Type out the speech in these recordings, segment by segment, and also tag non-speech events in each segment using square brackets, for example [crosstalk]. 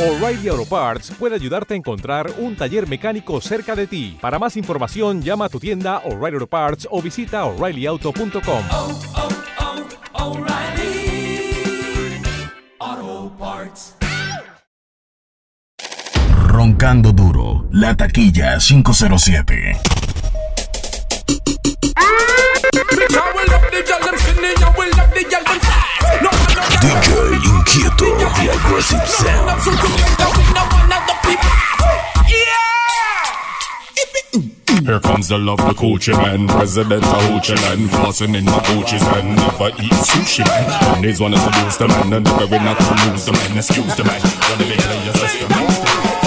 O'Reilly Auto Parts puede ayudarte a encontrar un taller mecánico cerca de ti. Para más información, llama a tu tienda O'Reilly Auto Parts o visita oreillyauto.com. oh, oh, Parts. Roncando duro, la taquilla 507. DJ Inkieto, The Aggressive Sound. Here comes the love, the coochie man, president of Hoochie land, flossing in my Gucci's and never eat sushi man. And these one is to lose the man, and the very not to lose the man, excuse the man, wanna make your system.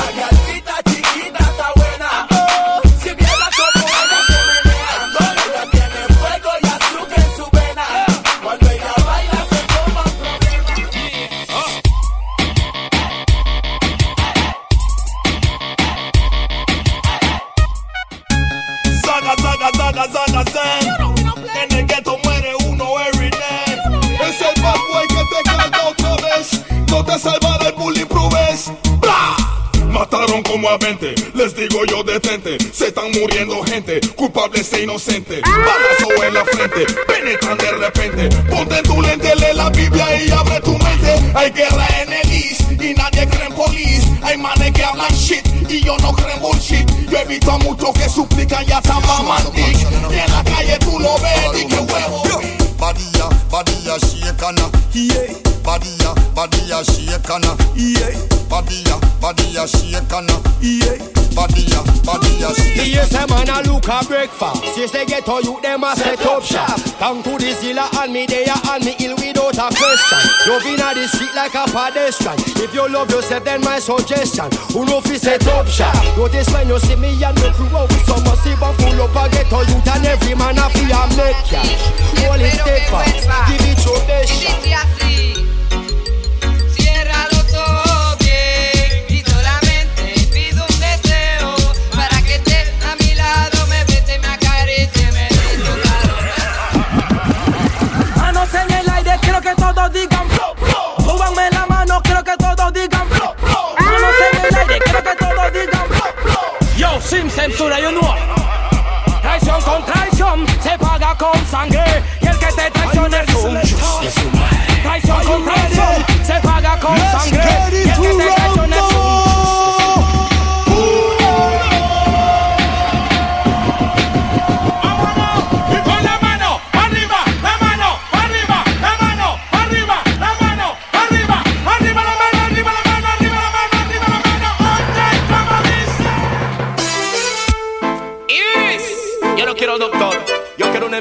Mataron como a 20, les digo yo detente. Se están muriendo gente, culpables e inocentes. Balazo en la frente, penetran de repente. Ponte tu lente, lee la Biblia y abre tu mente. Hay guerra en el East y nadie cree en police. Hay manes que hablan shit y yo no creo en bullshit. Yo he visto a muchos que suplican y hasta mamantic. Y en la calle tú lo ves y qué huevo. Badia, badia shakana, yeah. Badia, badia shakana, yeah. Badia, badia shakana, yeah. Badia, badia shakana. Yes, a man a look a breakfast. Yes, they get all you them a set up shop. Come to the zilla and me there and me ill without a question. You been at the street like a pedestrian. If you love yourself, then my suggestion. Who know fi set up shop? Notice when you see me and me crew out with some massive and full up a get all youth and every man a fi a make cash. Hold it steadfast, Yo, sin censura, you know. Traición con traición se paga con sangre y el que te traiciona es un Traición con traición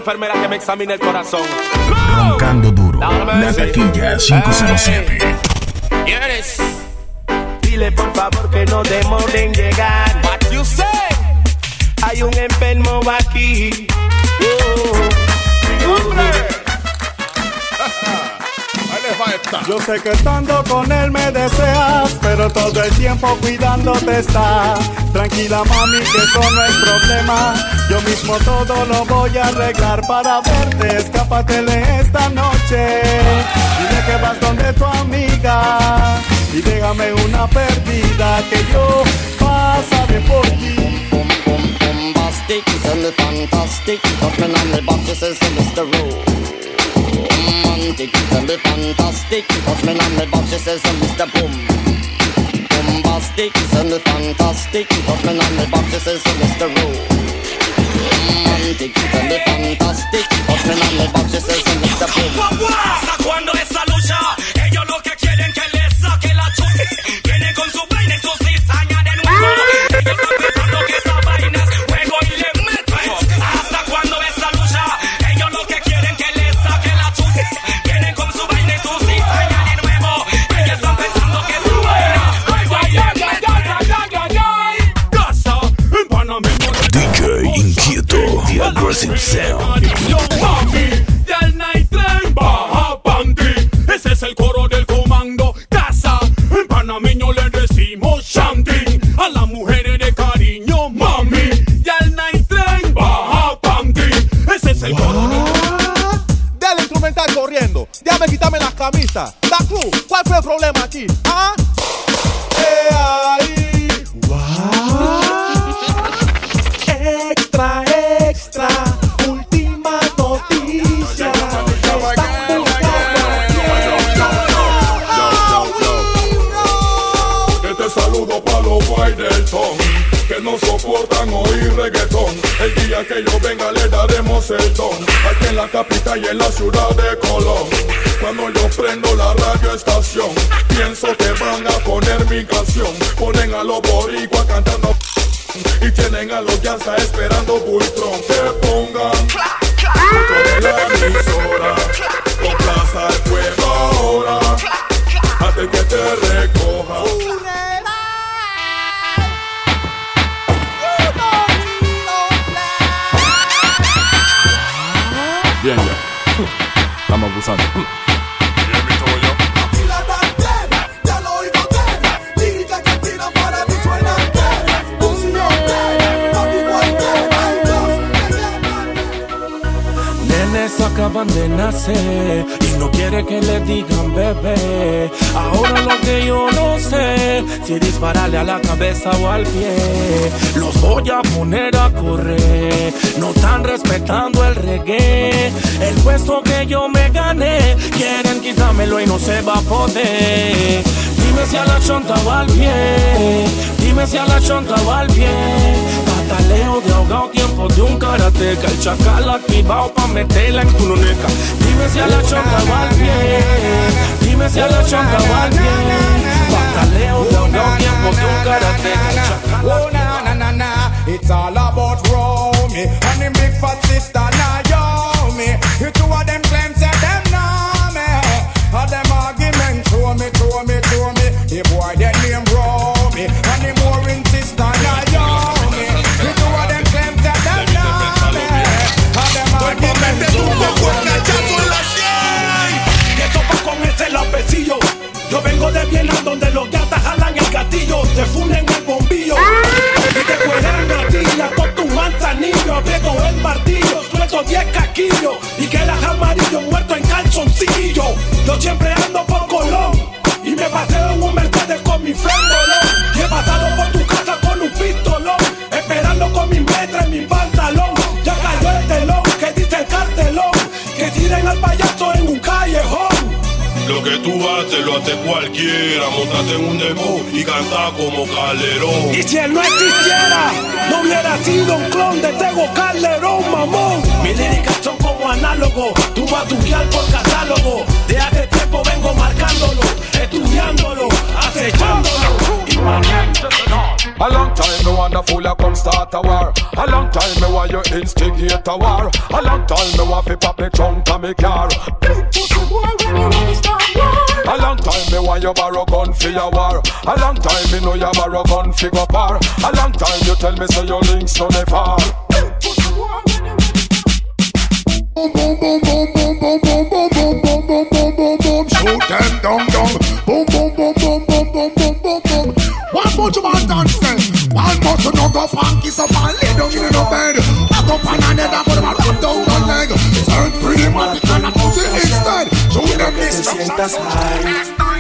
enfermera que me examine el corazón. Roncando duro, la taquilla 507. Iris. Dile por favor que no demoren en llegar. What you say? Hay un enfermo aquí. Oh. Yo sé que estando con él me deseas, pero todo el tiempo cuidándote está. Tranquila mami, que eso no es problema. Yo mismo todo lo voy a arreglar para verte. Escápatele esta noche. Dile que vas donde tu amiga. Y déjame una perdida que yo pasaré por ti. Bombastic, me fantastic. Talking on the box, says Mr. Romantic, tell me fantastic. Touch me on the box, says Mr. Boom. Bombastic, tell me fantastic. Touch me on the box, says Mr. Romantic, tell me fantastic. Touch me on the box, says Mr. Boom. ¿Hasta cuándo esa lucha? Ellos lo que quieren que corriendo. Déjame no soportan oír reggaetón. El día que yo venga le daremos el don. Aquí en la capital y en la ciudad de Colón. Cuando yo prendo la radio estación Pienso que van a poner mi canción. Ponen a los boricuas cantando y tienen a los está esperando Bultron que pongan dentro de la emisora plaza el fuego nacer y no quiere que le digan bebé. Ahora lo que yo no sé, si dispararle a la cabeza o al pie, los voy a poner a correr. No están respetando el reggae, el puesto que yo me gané. Quieren quitármelo y no se va a poder. Dime si a la chonta va al pie, dime si a la chonta va al pie. Pataleo de ahogado, tiempo de un karateca. El chacal activado pa' meterla en tu luneca. Dime si a la chonta va pie. Dime si a la chonta va al pie. Pataleo de ahogado, tiempo de un karateca. El chacal Oh na, it's all about Romy and the big fat sister Naomi. The two of them martillo, suelto 10 casquillos. Y quedas amarillo muerto en calzoncillo. Yo siempre ando por Colón. Y me paseo en un Mercedes con mi frentolón. Y he pasado por tu casa con un pistolón. Esperando con mi metra en mi pantalón. Ya cayó el telón, que dice el cartelón. Que tiren al payaso en. Lo que tú haces lo hace cualquiera Montate en un demo y canta como Calderón Y si él no existiera, no hubiera sido un clon de Tego Calderón, mamón. Mis líricas son como análogos, tú vas a estudiar por catálogo. De hace tiempo vengo marcándolo, estudiándolo, acechándolo. Y A long time me wonder fool you come start a war. A long time me want you instigate a war. A long time me want fi pop me trunk and me car. A long time me want you borrow gun for your war. A long time me know you borrow gun fi go par. A long time you tell me say your links no dey far. Boom boom boom boom boom boom boom boom boom boom boom boom boom Shoot them down down. Boom you want dance then? One more to no go and kiss up and lay down in no bed. Back up on another, put my wrap down one leg. Turn pretty man, and I'm to the extent. Show them this. Sientas high.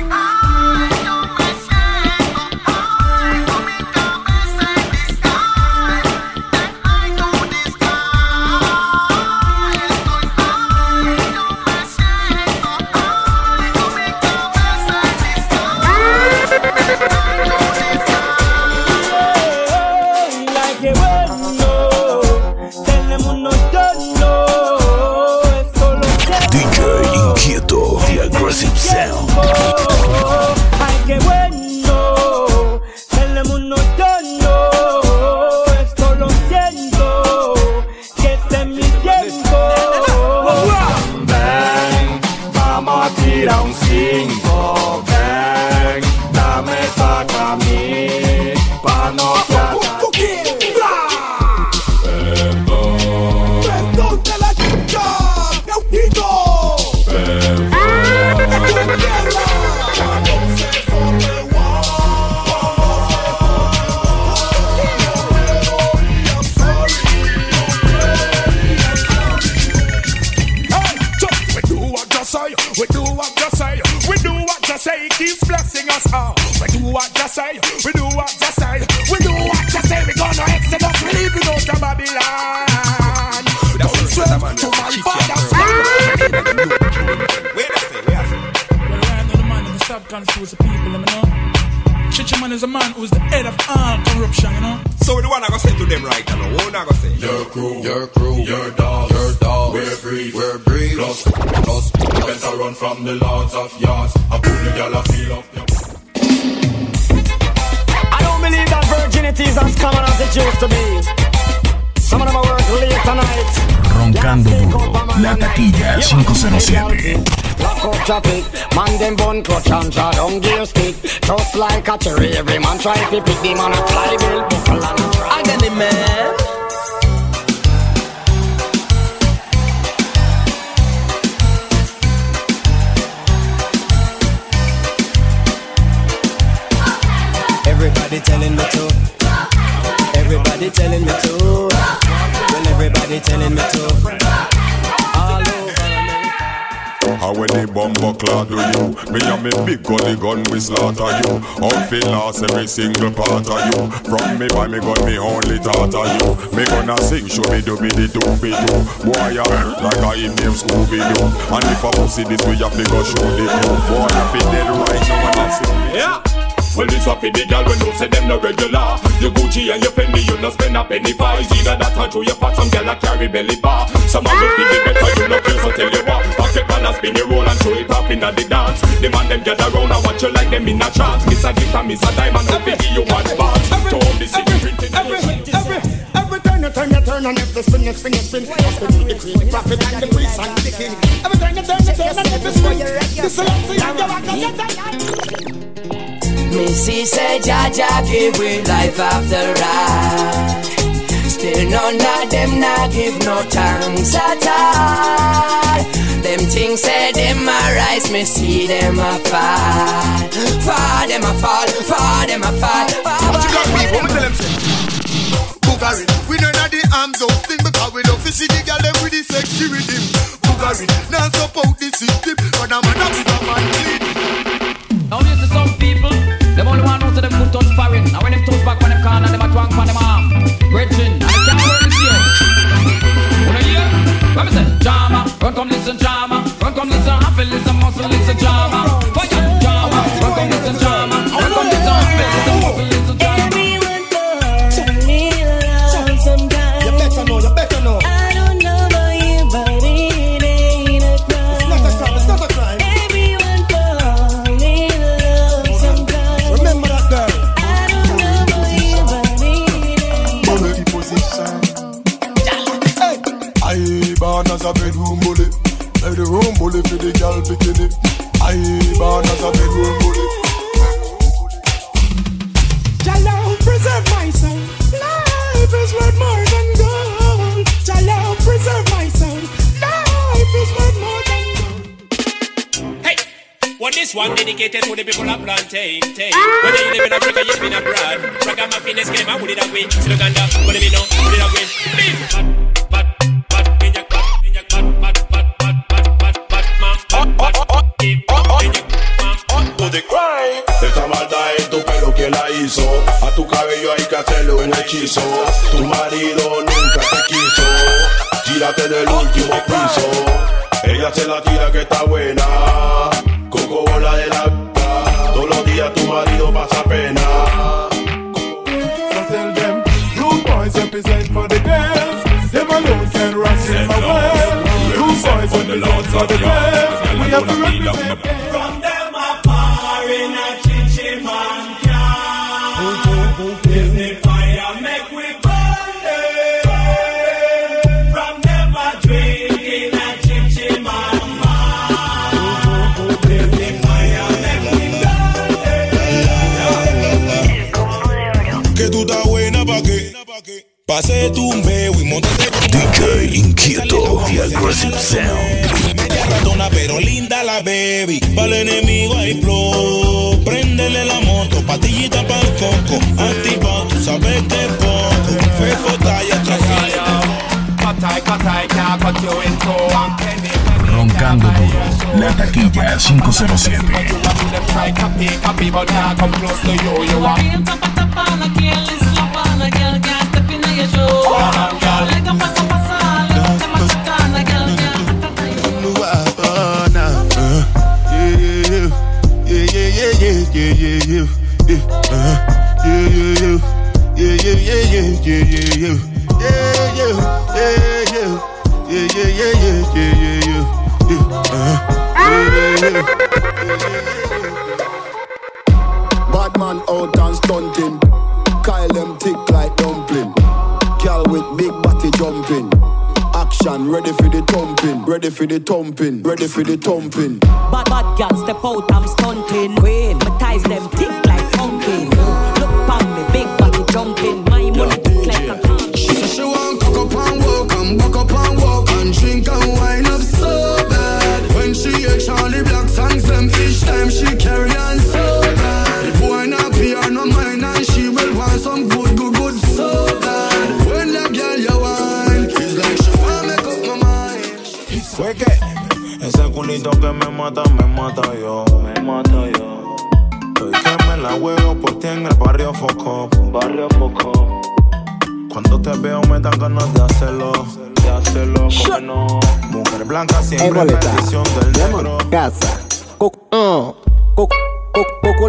Say, it keeps blessing us all. We do what you say, we do what you say, we do what you say, we gonna exit exodus, we leaving out of Babylon. Don't swear to my father's Well, I know the man in the stop confuse the people, you know. Chichiman is a man who's the head of all corruption, you know. So the one I go say to them right now, what I go say? Your crew, your crew, your dogs, your dogs. We're free, we're brief. Plus, plus, better run from the lords of yards. I put the gal a feel up. your- I don't believe that virginity is as common as it used to be. Some of them are work late tonight. Roncando duro, la taquilla 507. Lock up traffic, man them bun clutch and draw down gear stick. Just like a cherry, every man try to pick the man a fly bill, buckle and a try. I got it, man. Telling me to. Everybody telling me to. Well, everybody telling me to. All over How when the bumper clad do you? Me and me big gully gun we slaughter you. Outfit lost every single part of you. From me by me gun me only thought of you. Me gonna sing show me do be the two be two. Boy I like I in name Scooby Doo. And if I pussy this way I fi go show the two. Boy I fi dead right now and that's it. Yeah. Well, this in the gal when you say them no regular. Your Gucci and your Fendi, you no spend a penny for. It's either that or through your pot, some gal a carry belly bar. Some of feel it better, you no care, so tell you what. Pack your pan and spin your roll and throw it up in the dance. The man them gather round and watch you like them in a trance. Miss a gift and miss a diamond, hope they give you one spot. To all the city printing. Every, every, every you turn, you turn, and if the spin, you spin, you spin. Just to be the queen, prophet, and the priest, and the king. Every turn you turn, you turn, and if the spin, the Selassie, and the rock, and the Missy said, Jaja give we life after ride. Still none of them not give no thanks at all. Them things say them a rise, me see them a fall. Fall them a fall, fall them a fall. What you got people, me tell them Bugari, we know that the arms out thing Because we love to see the girl them with the sexy rhythm Bugari, now support the system But I'm with a man listen happy, listen muscle, listen drama. Fire, what do we know? En tu pelo que la hizo. A tu cabello hay que hacerle un hechizo. Tu marido nunca te quiso. Tírate del último piso. Ella se la tira que está buena. Coco bola de la Todos los días tu marido pasa pena. For the girls We have to represent From them a par in a chichiman can. Is the fire make we burn it. From them a drink in a chichiman man. Is the fire make we Que tú estás buena pa' qué? Pase tumbeo y montate DJ Inkieto, The Aggressive Sound. Pero linda la baby. Para el enemigo hay flow. Préndele la moto, patillita para el coco. Activado, tú sabes que es poco. Fefo talla, Roncando duro, la taquilla 507. Yeah, yeah, yeah, yeah, uh-huh. yeah, yeah, yeah. Yeah, yeah, yeah, yeah, yeah, yeah, yeah. Yeah, yeah, yeah, yeah. Yeah, yeah, yeah, yeah, yeah, yeah, yeah. Yeah, uh-huh. yeah, yeah, yeah. Bad man out and stunting. Kyle them thick like dumpling. Girl with big body jumping. Action ready for the thumping. Ready for the thumping. Ready for the thumping. Bad bad girl step out, I'm stunting. Queen, my ties them thick que me mata, me mata yo. Me mata yo. Hoy que me la juego por ti en el barrio Foco. Barrio Foco. Cuando te veo me dan ganas de hacerlo. De hacerlo, como no. Mujer blanca siempre bendición del negro. Casa. Coco, uh, coco, coco, coco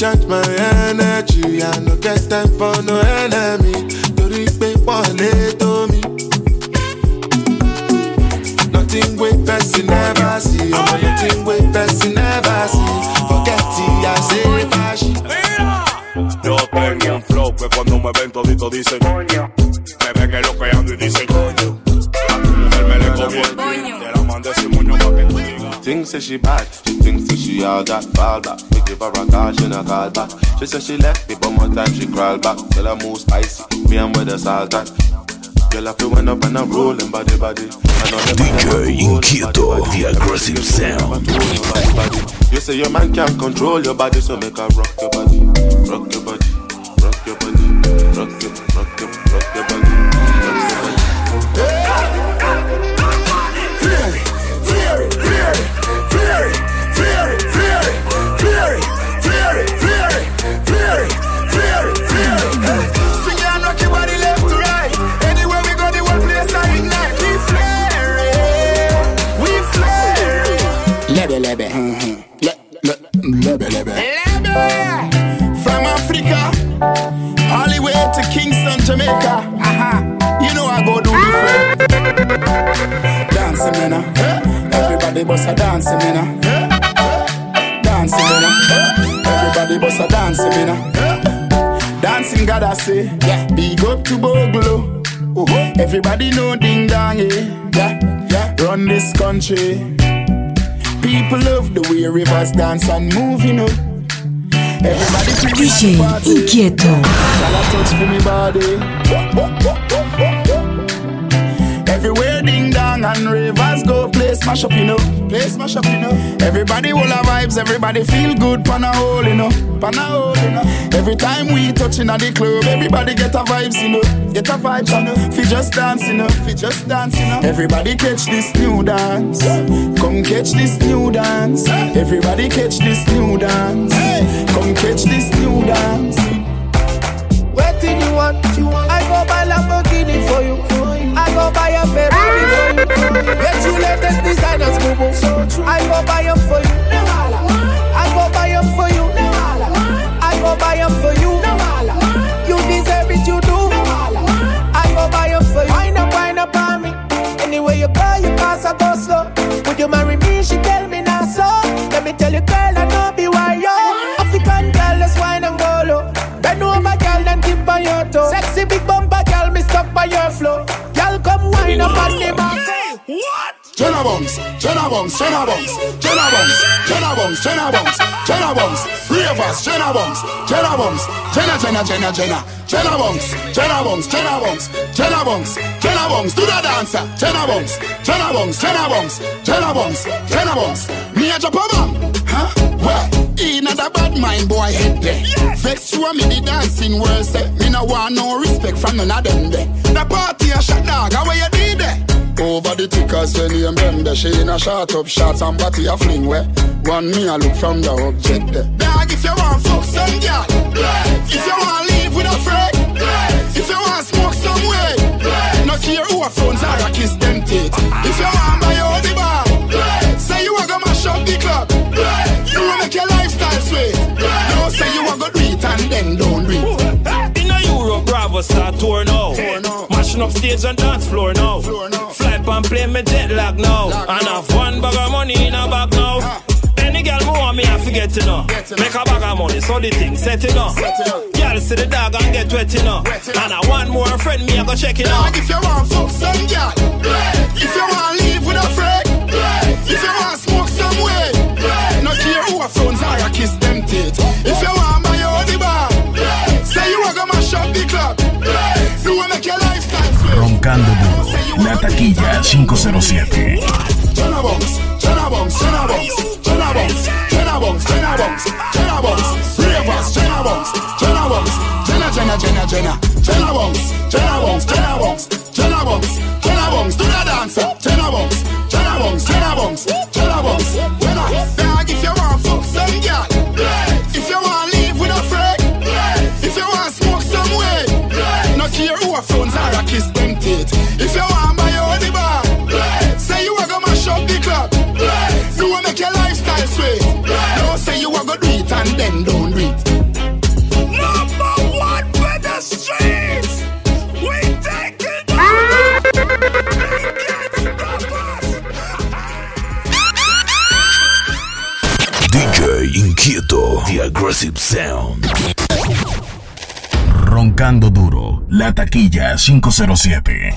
bon effet sous. I don't change my energy. I no get time for no enemy. Torí pé wọ́n lé tó mi. Nothing wey person never see. Ọmọ nothing wey person never see. Forget it, I say fashi. Yo tengo un flow que cuando me ven todito dicen Coño Me ven que lo que ando y dicen Coño A tu mujer me le conviene Te la mandé sin Thinks that she bad, she thinks that she all that fall back. We give her a call, she not call back. She said she left me, but more time she crawl back. Tell her move spicy, me and with the salt that. Girl, I feel when up and I'm rolling body body. I know them DJ Inkieto, the aggressive sound. You say your man can't control your body, so make her rock your body, rock your body, rock your body, rock your, rock bust a dancing, man. uh. Dancing, man. uh. Everybody bust a dancing, man. uh. Dancing, God, I say. Yeah. Big up to Bogle. Oh, everybody know ding dong, yeah. yeah. Yeah. Run this country. People love the way rivers dance and move, you know. Everybody DJ Inkieto. Shall I touch for me body? And rivers go, play smash up, you know. Play smash up, you know. Everybody will have vibes, everybody feel good, pan a hole, you know. Pan a hole, you know. Every time we touching at the club, everybody get a vibes, you know. Get a vibes, you know. Fi just dance, you know. Fi just dance, you know. Everybody catch this new dance. Come catch this new dance. Everybody catch this new dance. Come catch this new dance. You want, you want. I go buy Lamborghini for you. I go buy a Ferrari for you. Get you latest designers, boo boo. I go buy them for you. I go buy them for you. I go buy them for you. You deserve it, you do. I go buy them for you. Wind up, wind up on me. Anywhere you go, you pass, I go slow. Would you marry me? She tell me now so. Let me tell you, girl, I Bunks, Jenna Bunks, Jenna Bunks, Jenna Bunks, Jenna Bunks, Jenna Bunks, Jenna Bunks, Ravers, Jenna Bunks, Jenna Bunks, Jenna, Jenna, Jenna, Jenna, Jenna Bunks, Jenna Bunks, Jenna Bunks, Jenna Bunks, Jenna Bunks, do the dancer, Jenna Bunks, Jenna Bunks, Jenna Bunks, Jenna Bunks, Jenna Bunks, me a bang, huh? What? In a bad mind boy head there. Vex show me the dancing worse. eh. Me no want no respect from none of them there. The party a shot dog, how you did there? Over the tickers when you remember She in a shot up shots and body a fling where One me a look from the object there. Dog if you want fuck some girl If you want to live with a friend If you want to smoke some way No care who a phones are a kiss them teeth. If you want buy your the bar Say you a go mash up the club You will make your lifestyle sweet No say you a go do it and then don't do it. In a Europe, Bravo start tour now. Up stage and dance floor now. Fly pan plane, me jet lag now. And have one bag of money in a bag now. Any girl me want me, I forget to know. Make a bag of money, so the thing set it up. Girl see the dog and get wet know. And I want more friend, me I go check it out. If you want fuck some girl, if you want La taquilla 507. Jenna, Jenna, Jenna, Jenna Jenna Jenna sweet. No say you a go do it and then don't do it. Number one for the streets. We take it. [laughs] DJ Inquieto, The Aggressive Sound. Roncando duro, la taquilla 507.